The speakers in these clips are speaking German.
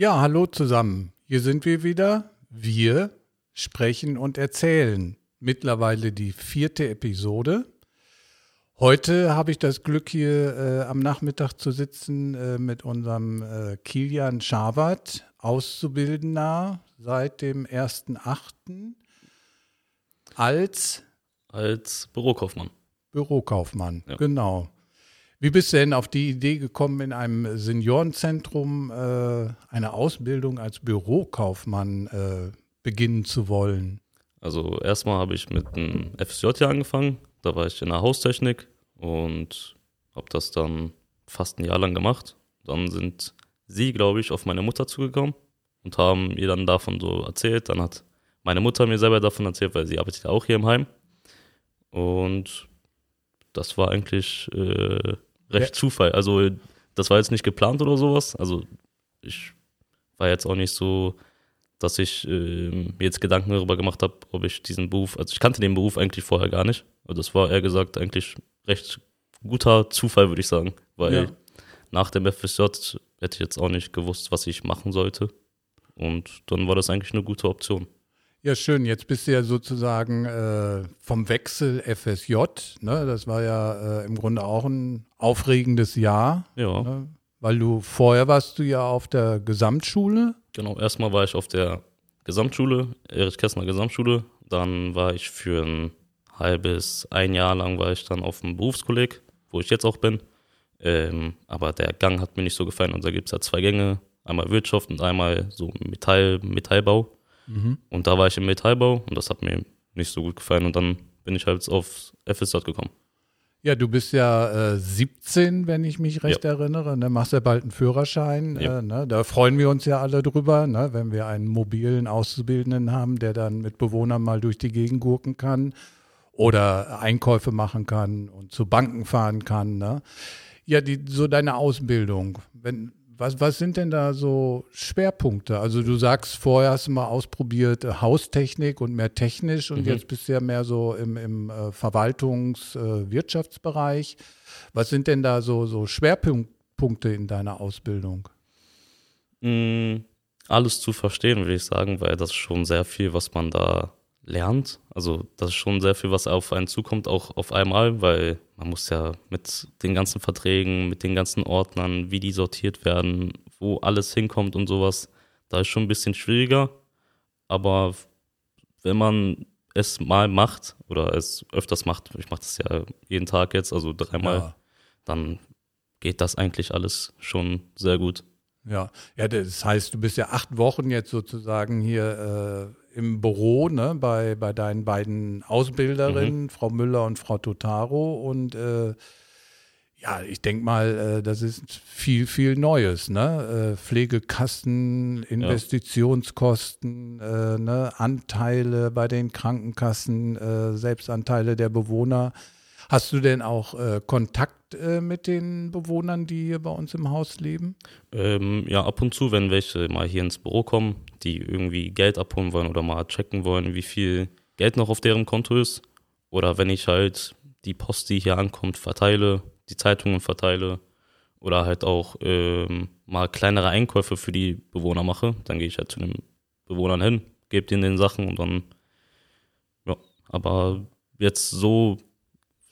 Ja, hallo zusammen. Hier sind wir wieder. Wir sprechen und erzählen. Mittlerweile die vierte Episode. Heute habe ich das Glück, hier äh, am Nachmittag zu sitzen äh, mit unserem äh, Kilian Schabert, Auszubildender seit dem 1.8. als Als Bürokaufmann. Bürokaufmann. Ja. Genau. Wie bist du denn auf die Idee gekommen, in einem Seniorenzentrum äh, eine Ausbildung als Bürokaufmann äh, beginnen zu wollen? Also erstmal habe ich mit einem FSJ hier angefangen. Da war ich in der Haustechnik und habe das dann fast ein Jahr lang gemacht. Dann sind sie, glaube ich, auf meine Mutter zugekommen und haben ihr dann davon so erzählt. Dann hat meine Mutter mir selber davon erzählt, weil sie arbeitet auch hier im Heim. Und das war eigentlich äh, recht Ja. Zufall. Also das war jetzt nicht geplant oder sowas. Also ich war jetzt auch nicht so, dass ich ähm, mir jetzt Gedanken darüber gemacht habe, ob ich diesen Beruf, also ich kannte den Beruf eigentlich vorher gar nicht. Also das war eher gesagt eigentlich recht guter Zufall, würde ich sagen. Weil Ja. nach dem FSJ hätte ich jetzt auch nicht gewusst, was ich machen sollte. Und dann war das eigentlich eine gute Option. Ja, schön. Jetzt bist du ja sozusagen äh, vom Wechsel FSJ. Ne? Das war ja äh, im Grunde auch ein aufregendes Jahr, Ja, ne? weil du vorher warst du ja auf der Gesamtschule. genau. Erstmal war ich auf der Gesamtschule, Erich Kästner Gesamtschule. Dann war ich für ein halbes, ein Jahr lang war ich dann auf dem Berufskolleg, wo ich jetzt auch bin. Ähm, aber der Gang hat mir nicht so gefallen. Und da gibt es ja zwei Gänge, einmal Wirtschaft und einmal so Metall, Metallbau. Und da war ich im Metallbau und das hat mir nicht so gut gefallen. Und dann bin ich halt aufs FSJ gekommen. Ja, du bist ja äh, 17, wenn ich mich recht erinnere. Ne? Machst ja bald einen Führerschein. Ja. Äh, ne? Da freuen wir uns ja alle drüber, ne? wenn wir einen mobilen Auszubildenden haben, der dann mit Bewohnern mal durch die Gegend gurken kann oder Einkäufe machen kann und zu Banken fahren kann. Ne? Ja, die, so deine Ausbildung. Wenn, was, was sind denn da so Schwerpunkte? Also du sagst, vorher hast du mal ausprobiert äh, Haustechnik und mehr technisch und Mhm. jetzt bist du ja mehr so im, im äh, äh. Was sind denn da so, so Schwerpunkte in deiner Ausbildung? Mm, alles zu verstehen, würde ich sagen, weil das ist schon sehr viel, was man da lernt. Also das ist schon sehr viel, was auf einen zukommt, auch auf einmal, weil man muss ja mit den ganzen Verträgen, mit den ganzen Ordnern, wie die sortiert werden, wo alles hinkommt und sowas, da ist schon ein bisschen schwieriger. Aber wenn man es mal macht oder es öfters macht, ich mache das ja jeden Tag jetzt, also dreimal, Ja. dann geht das eigentlich alles schon sehr gut. Ja, ja, das heißt, du bist ja acht Wochen jetzt sozusagen hier äh, im Büro, ne, bei, bei deinen beiden Ausbilderinnen, Frau Müller und Frau Totaro. Und äh, ja, ich denke mal, äh, das ist viel, viel Neues, ne? Äh, Pflegekassen, Investitionskosten, äh, ne? Anteile bei den Krankenkassen, äh, Selbstanteile der Bewohner. Hast du denn auch äh, Kontakt äh, mit den Bewohnern, die hier bei uns im Haus leben? Ähm, ja, ab und zu, wenn welche mal hier ins Büro kommen, die irgendwie Geld abholen wollen oder mal checken wollen, wie viel Geld noch auf deren Konto ist. Oder wenn ich halt die Post, die hier ankommt, verteile, die Zeitungen verteile oder halt auch ähm, mal kleinere Einkäufe für die Bewohner mache, dann gehe ich halt zu den Bewohnern hin, gebe denen den Sachen und dann, ja, aber jetzt so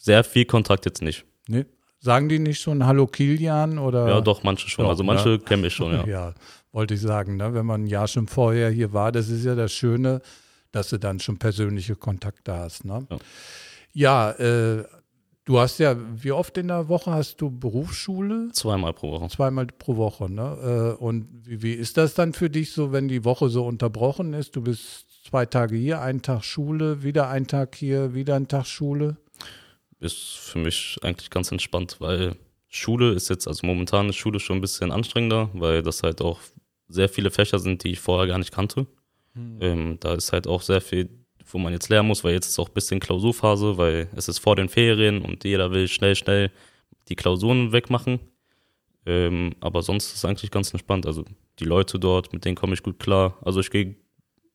sehr viel Kontakt jetzt nicht. Nee. Sagen die nicht schon Hallo Kilian oder? Ja, doch, manche schon. Doch, also manche ne? kenne ich schon, ja. Ja, wollte ich sagen, ne? wenn man ein Jahr schon vorher hier war, das ist ja das Schöne, dass du dann schon persönliche Kontakte hast. Ne? Ja. Ja, äh, du hast ja, wie oft in der Woche hast du Berufsschule? Zweimal pro Woche. Zweimal pro Woche, ne? Äh, und wie, ist das dann für dich so, wenn die Woche so unterbrochen ist? Du bist zwei Tage hier, einen Tag Schule, wieder einen Tag hier, wieder ein Tag Schule. Ist für mich eigentlich ganz entspannt, weil Schule ist jetzt, also momentan ist Schule schon ein bisschen anstrengender, weil das halt auch sehr viele Fächer sind, die ich vorher gar nicht kannte. Ähm, da ist halt auch sehr viel, wo man jetzt lernen muss, weil jetzt ist auch ein bisschen Klausurphase, weil es ist vor den Ferien und jeder will schnell, schnell die Klausuren wegmachen. Ähm, aber sonst ist es eigentlich ganz entspannt. Also die Leute dort, mit denen komme ich gut klar. Also ich gehe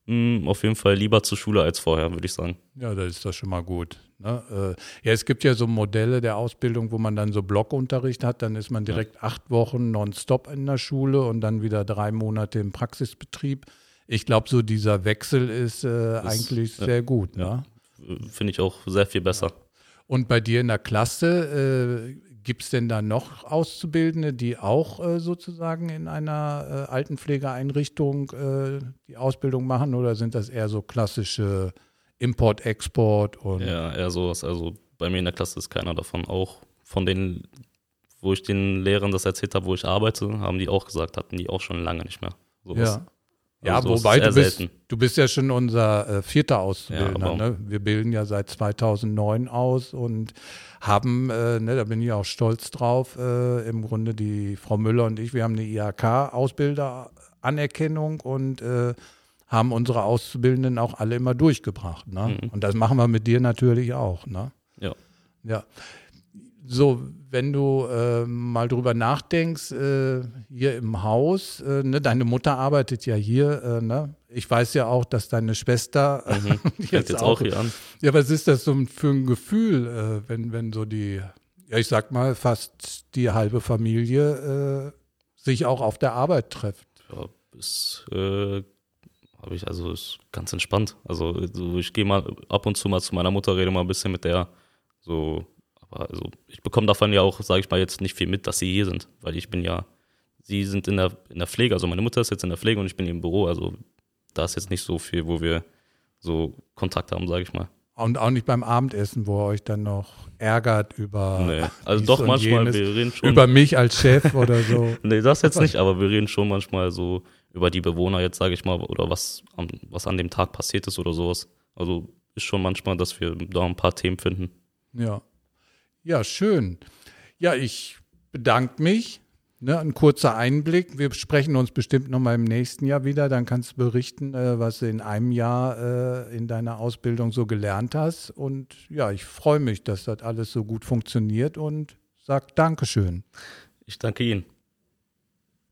Mh, auf jeden Fall lieber zur Schule als vorher, würde ich sagen. Ja, das ist das schon mal gut. Ne? Äh, ja, es gibt ja so Modelle der Ausbildung, wo man dann so Blockunterricht hat, dann ist man direkt ja. acht Wochen nonstop in der Schule und dann wieder drei Monate im Praxisbetrieb. Ich glaube, so dieser Wechsel ist äh, eigentlich ja, sehr gut. Ne? Finde ich auch sehr viel besser. Und bei dir in der Klasse, äh, gibt es denn da noch Auszubildende, die auch äh, sozusagen in einer äh, Altenpflegeeinrichtung äh, die Ausbildung machen oder sind das eher so klassische Import, Export und. Ja, eher sowas. Also bei mir in der Klasse ist keiner davon. Auch von den, wo ich den Lehrern das erzählt habe, wo ich arbeite, haben die auch gesagt, hatten die auch schon lange nicht mehr. Sowas. Ja. Ja, also wobei du bist, du bist ja schon unser äh, vierter Auszubildender. Ja, ne? Wir bilden ja seit 2009 aus und haben, äh, ne, da bin ich auch stolz drauf, äh, im Grunde die Frau Müller und ich, wir haben eine IHK-Ausbilderanerkennung und äh, haben unsere Auszubildenden auch alle immer durchgebracht. Ne? Mhm. Und das machen wir mit dir natürlich auch. Ne? Ja. Ja. So, wenn du äh, mal drüber nachdenkst, äh, hier im Haus, äh, ne, deine Mutter arbeitet ja hier, äh, ne? Ich weiß ja auch, dass deine Schwester mhm. jetzt, jetzt auch, hier an. Ja, was ist das so für ein Gefühl, äh, wenn, wenn so die, ja, ich sag mal, fast die halbe Familie äh, sich auch auf der Arbeit trifft? Ja, ist, habe ich, also ist ganz entspannt. Also so, ich gehe mal ab und zu mal zu meiner Mutter, rede mal ein bisschen mit der, so also ich bekomme davon ja auch, sage ich mal, jetzt nicht viel mit, dass sie hier sind, weil ich bin ja, sie sind in der, in der Pflege, also meine Mutter ist jetzt in der Pflege und ich bin im Büro, also da ist jetzt nicht so viel, wo wir so Kontakt haben, sage ich mal. Und auch nicht beim Abendessen, wo ihr euch dann noch ärgert über. Nee, also doch manchmal, jenes, wir reden schon. Über mich als Chef oder so. nee, das jetzt nicht, aber wir reden schon manchmal so über die Bewohner jetzt, sage ich mal, oder was, was an dem Tag passiert ist oder sowas. Also ist schon manchmal, dass wir da ein paar Themen finden. Ja. Ja, schön. Ja, ich bedanke mich. Ne, ein kurzer Einblick. Wir sprechen uns bestimmt nochmal im nächsten Jahr wieder. Dann kannst du berichten, äh, was du in einem Jahr äh, in deiner Ausbildung so gelernt hast. Und ja, ich freue mich, dass das alles so gut funktioniert und sag Dankeschön. Ich danke Ihnen.